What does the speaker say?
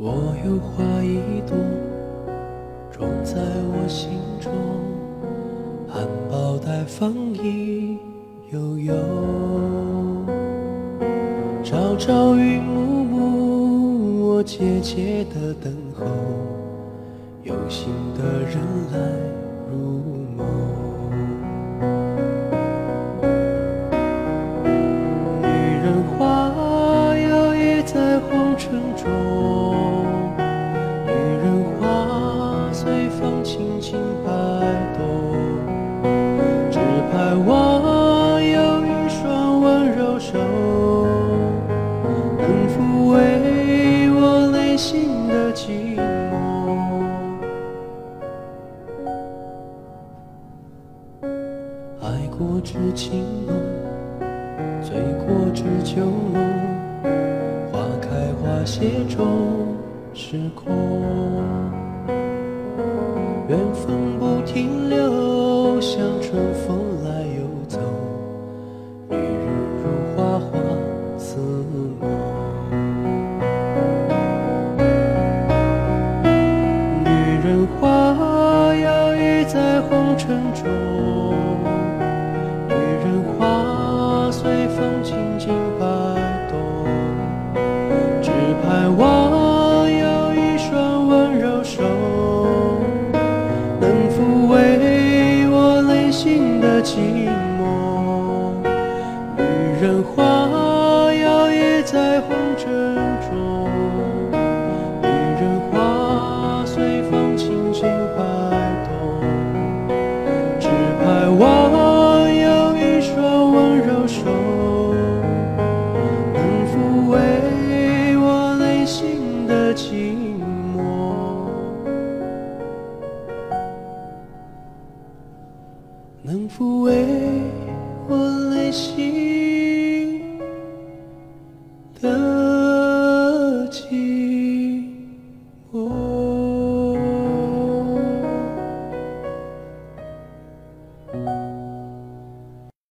我有花一朵，种在我心中，风影悠悠。朝朝与暮暮，我切切的等候，有心的人来入梦。抚慰我内心的寂寞。爱过知情浓。醉过知酒浓，花开花谢终是空。缘分红尘中。女人花随风轻轻摆动，只盼望有一双温柔手，能抚慰我内心的寂寞。女人花摇曳在抚慰我内心。